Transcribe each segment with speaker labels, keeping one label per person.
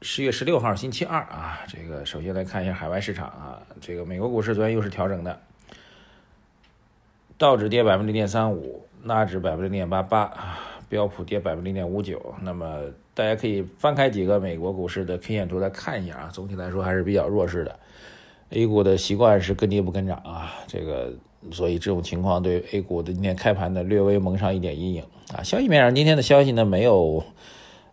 Speaker 1: 十月十六号星期二啊，这个首先来看一下海外市场啊，这个美国股市昨天又是调整的，道指跌百分之零点三五，纳指百分之零点八八，标普跌百分之零点五九。那么大家可以翻开几个美国股市的 K 线图来看一下啊，总体来说还是比较弱势的。A 股的习惯是跟跌不跟涨啊，这个。所以这种情况对 A 股的今天开盘呢略微蒙上一点阴影啊。消息面上，今天的消息呢没有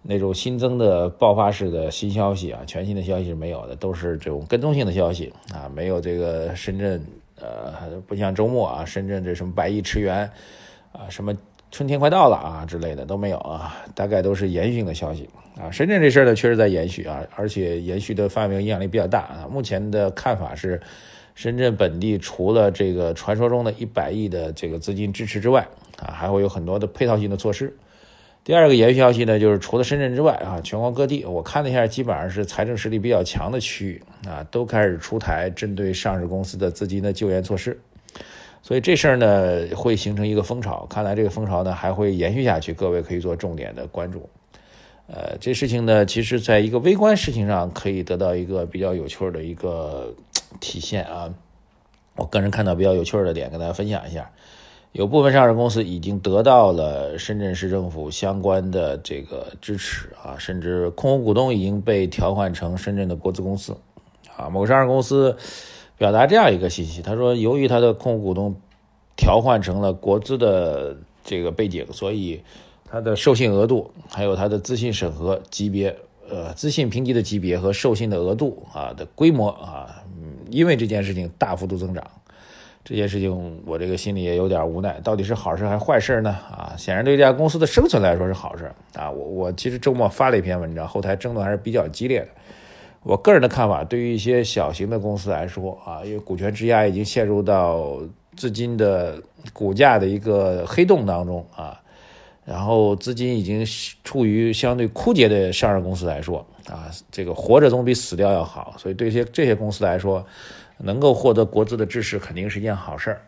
Speaker 1: 那种新增的爆发式的新消息啊，全新的消息是没有的，都是这种跟踪性的消息啊，没有这个深圳呃不像周末啊，深圳这什么百亿驰援啊，什么春天快到了啊之类的都没有啊，大概都是延续性的消息啊。深圳这事儿呢确实在延续啊，而且延续的范围影响力比较大啊。目前的看法是。深圳本地除了这个传说中的一百亿的这个资金支持之外，啊，还会有很多的配套性的措施。第二个延续消息呢，就是除了深圳之外，啊，全国各地我看了一下，基本上是财政实力比较强的区域，啊，都开始出台针对上市公司的资金的救援措施。所以这事儿呢，会形成一个风潮，看来这个风潮呢还会延续下去，各位可以做重点的关注。呃，这事情呢，其实在一个微观事情上可以得到一个比较有趣的一个。体现啊，我个人看到比较有趣的点，跟大家分享一下。有部分上市公司已经得到了深圳市政府相关的这个支持啊，甚至控股股东已经被调换成深圳的国资公司啊。某上市公司表达这样一个信息，他说，由于他的控股股东调换成了国资的这个背景，所以他的授信额度还有他的资信审核级别，呃，资信评级的级别和授信的额度啊的规模啊。因为这件事情大幅度增长，这件事情我这个心里也有点无奈，到底是好事还是坏事呢？啊，显然对这家公司的生存来说是好事啊。我我其实周末发了一篇文章，后台争论还是比较激烈的。我个人的看法，对于一些小型的公司来说啊，因为股权质押已经陷入到资金的股价的一个黑洞当中啊，然后资金已经处于相对枯竭的上市公司来说。啊，这个活着总比死掉要好，所以对些这些公司来说，能够获得国资的支持肯定是一件好事儿。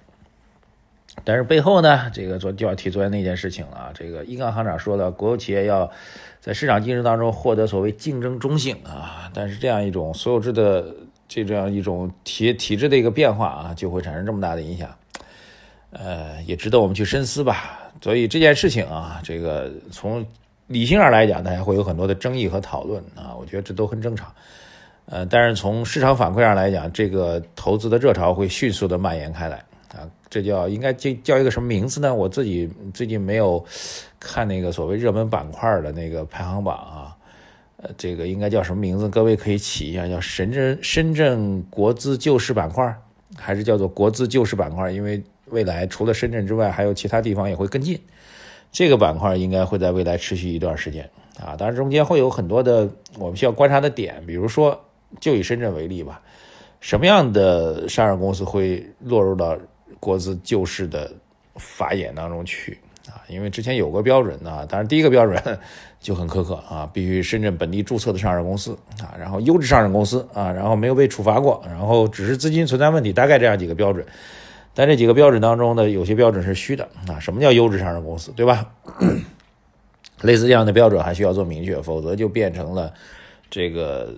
Speaker 1: 但是背后呢，这个昨就要提昨天那件事情了啊。这个一杠行长说了，国有企业要在市场竞争当中获得所谓竞争中性啊。但是这样一种所有制的这这样一种体体制的一个变化啊，就会产生这么大的影响，呃，也值得我们去深思吧。所以这件事情啊，这个从。理性上来讲，大家会有很多的争议和讨论啊，我觉得这都很正常。呃，但是从市场反馈上来讲，这个投资的热潮会迅速的蔓延开来啊，这叫应该叫叫一个什么名字呢？我自己最近没有看那个所谓热门板块的那个排行榜啊，呃，这个应该叫什么名字？各位可以起一下，叫深圳深圳国资救市板块，还是叫做国资救市板块？因为未来除了深圳之外，还有其他地方也会跟进。这个板块应该会在未来持续一段时间啊，当然中间会有很多的我们需要观察的点，比如说就以深圳为例吧，什么样的上市公司会落入到国资救市的法眼当中去啊？因为之前有个标准啊，当然第一个标准 就很苛刻啊，必须深圳本地注册的上市公司啊，然后优质上市公司啊，然后没有被处罚过，然后只是资金存在问题，大概这样几个标准。但这几个标准当中呢，有些标准是虚的啊。什么叫优质上市公司，对吧？类似这样的标准还需要做明确，否则就变成了这个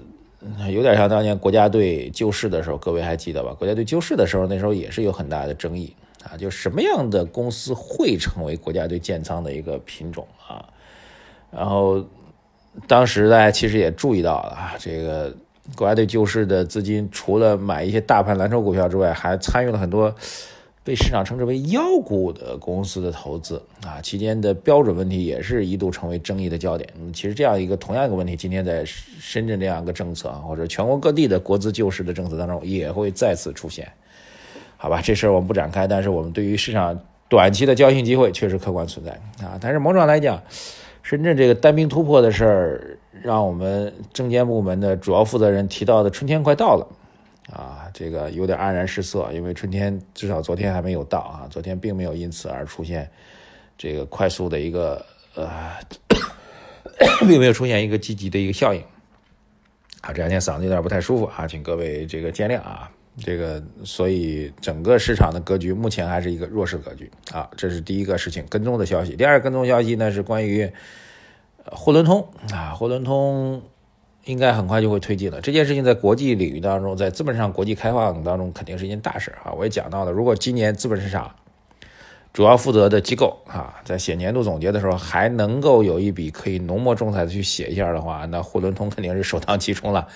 Speaker 1: 有点像当年国家队救市的时候，各位还记得吧？国家队救市的时候，那时候也是有很大的争议啊，就什么样的公司会成为国家队建仓的一个品种啊？然后当时大家其实也注意到了啊，这个。国家队救市的资金，除了买一些大盘蓝筹股票之外，还参与了很多被市场称之为“妖股”的公司的投资啊。期间的标准问题也是一度成为争议的焦点。其实这样一个同样一个问题，今天在深圳这样一个政策啊，或者全国各地的国资救市的政策当中，也会再次出现。好吧，这事儿我们不展开，但是我们对于市场短期的交易机会确实客观存在啊。但是某种来讲，深圳这个单兵突破的事儿。让我们证监部门的主要负责人提到的“春天快到了”，啊，这个有点黯然失色，因为春天至少昨天还没有到啊，昨天并没有因此而出现这个快速的一个呃，并没有出现一个积极的一个效应。啊，这两天嗓子有点不太舒服啊，请各位这个见谅啊。这个，所以整个市场的格局目前还是一个弱势格局啊，这是第一个事情跟踪的消息。第二个跟踪消息呢是关于货轮通啊，货轮通应该很快就会推进了。这件事情在国际领域当中，在资本市场国际开放当中肯定是一件大事啊。我也讲到了，如果今年资本市场主要负责的机构啊，在写年度总结的时候还能够有一笔可以浓墨重彩的去写一下的话，那沪伦通肯定是首当其冲了，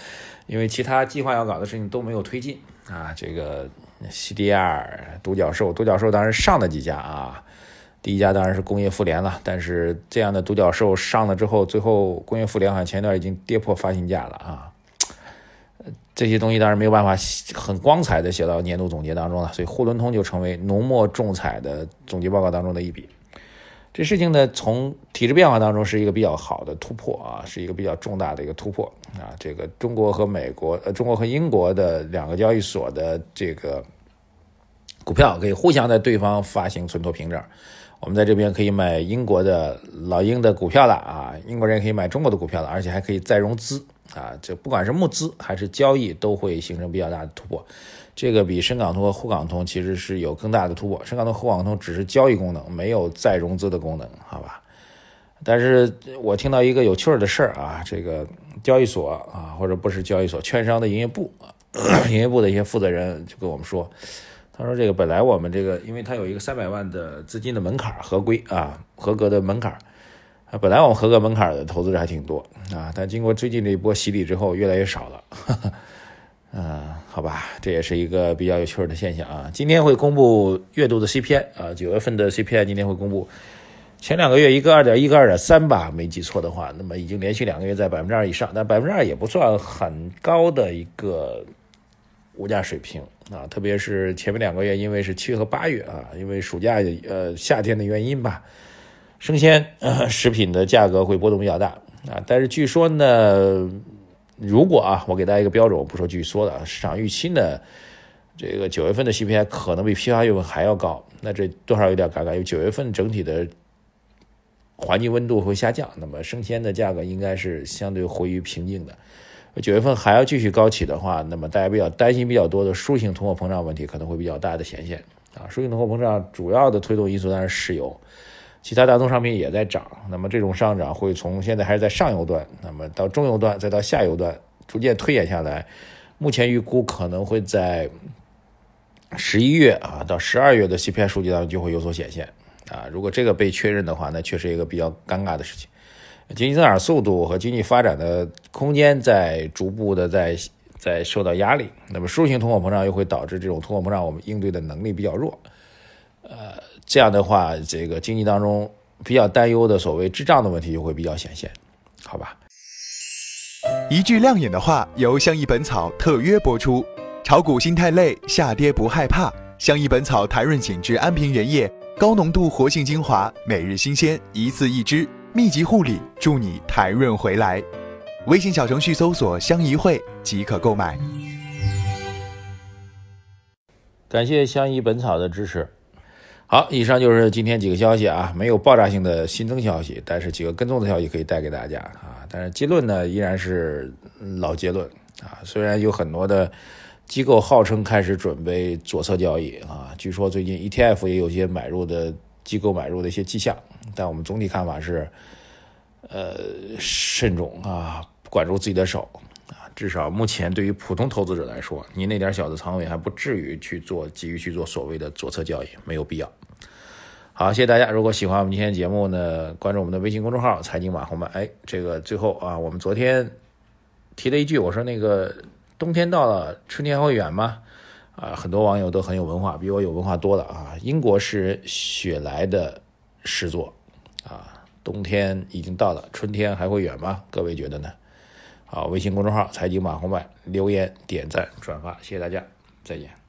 Speaker 1: 因为其他计划要搞的事情都没有推进。啊，这个 CDR 独角兽，独角兽当然上了几家啊，第一家当然是工业富联了，但是这样的独角兽上了之后，最后工业富联好像前段已经跌破发行价了啊，这些东西当然没有办法很光彩的写到年度总结当中了，所以沪伦通就成为浓墨重彩的总结报告当中的一笔。这事情呢，从体制变化当中是一个比较好的突破啊，是一个比较重大的一个突破啊。这个中国和美国，呃，中国和英国的两个交易所的这个股票可以互相在对方发行存托凭证，我们在这边可以买英国的老鹰的股票了啊，英国人可以买中国的股票了，而且还可以再融资啊，这不管是募资还是交易，都会形成比较大的突破。这个比深港通和沪港通其实是有更大的突破。深港通、沪港通只是交易功能，没有再融资的功能，好吧？但是我听到一个有趣的事儿啊，这个交易所啊，或者不是交易所，券商的营业部，营业部的一些负责人就跟我们说，他说这个本来我们这个，因为他有一个三百万的资金的门槛合规啊，合格的门槛啊，本来我们合格门槛的投资者还挺多啊，但经过最近这一波洗礼之后，越来越少了。嗯，好吧，这也是一个比较有趣的现象啊。今天会公布月度的 CPI 啊，九月份的 CPI 今天会公布。前两个月一个二点一个二点三吧，没记错的话，那么已经连续两个月在百分之二以上，但百分之二也不算很高的一个物价水平啊。特别是前面两个月，因为是七月和八月啊，因为暑假呃夏天的原因吧，生鲜食品的价格会波动比较大啊。但是据说呢。如果啊，我给大家一个标准，我不说据说的，市场预期呢，这个九月份的 CPI 可能比批发月份还要高，那这多少有点尴尬，因为九月份整体的环境温度会下降，那么生鲜的价格应该是相对回于平静的。九月份还要继续高企的话，那么大家比较担心比较多的输性通货膨胀问题可能会比较大的显现啊。输性通货膨胀主要的推动因素当然是石油。其他大宗商品也在涨，那么这种上涨会从现在还是在上游端，那么到中游端，再到下游端，逐渐推演下来。目前预估可能会在十一月啊到十二月的 CPI 数据当中就会有所显现啊。如果这个被确认的话，那确实一个比较尴尬的事情。经济增长速度和经济发展的空间在逐步的在在受到压力，那么输入性通货膨胀又会导致这种通货膨胀我们应对的能力比较弱，呃。这样的话，这个经济当中比较担忧的所谓滞胀的问题就会比较显现，好吧？
Speaker 2: 一句亮眼的话，由相宜本草特约播出。炒股心太累，下跌不害怕。相宜本草台润紧致安瓶原液，高浓度活性精华，每日新鲜，一次一支，密集护理，助你台润回来。微信小程序搜索“相宜会”即可购买。
Speaker 1: 感谢相宜本草的支持。好，以上就是今天几个消息啊，没有爆炸性的新增消息，但是几个跟踪的消息可以带给大家啊。但是结论呢，依然是老结论啊。虽然有很多的机构号称开始准备左侧交易啊，据说最近 ETF 也有些买入的机构买入的一些迹象，但我们总体看法是，呃，慎重啊，管住自己的手。至少目前，对于普通投资者来说，你那点小的仓位还不至于去做急于去做所谓的左侧交易，没有必要。好，谢谢大家。如果喜欢我们今天节目呢，关注我们的微信公众号“财经马红漫”。哎，这个最后啊，我们昨天提了一句，我说那个冬天到了，春天还会远吗？啊，很多网友都很有文化，比我有文化多了啊。英国诗雪莱的诗作啊，冬天已经到了，春天还会远吗？各位觉得呢？好，微信公众号“财经马红漫”留言、点赞、转发，谢谢大家，再见。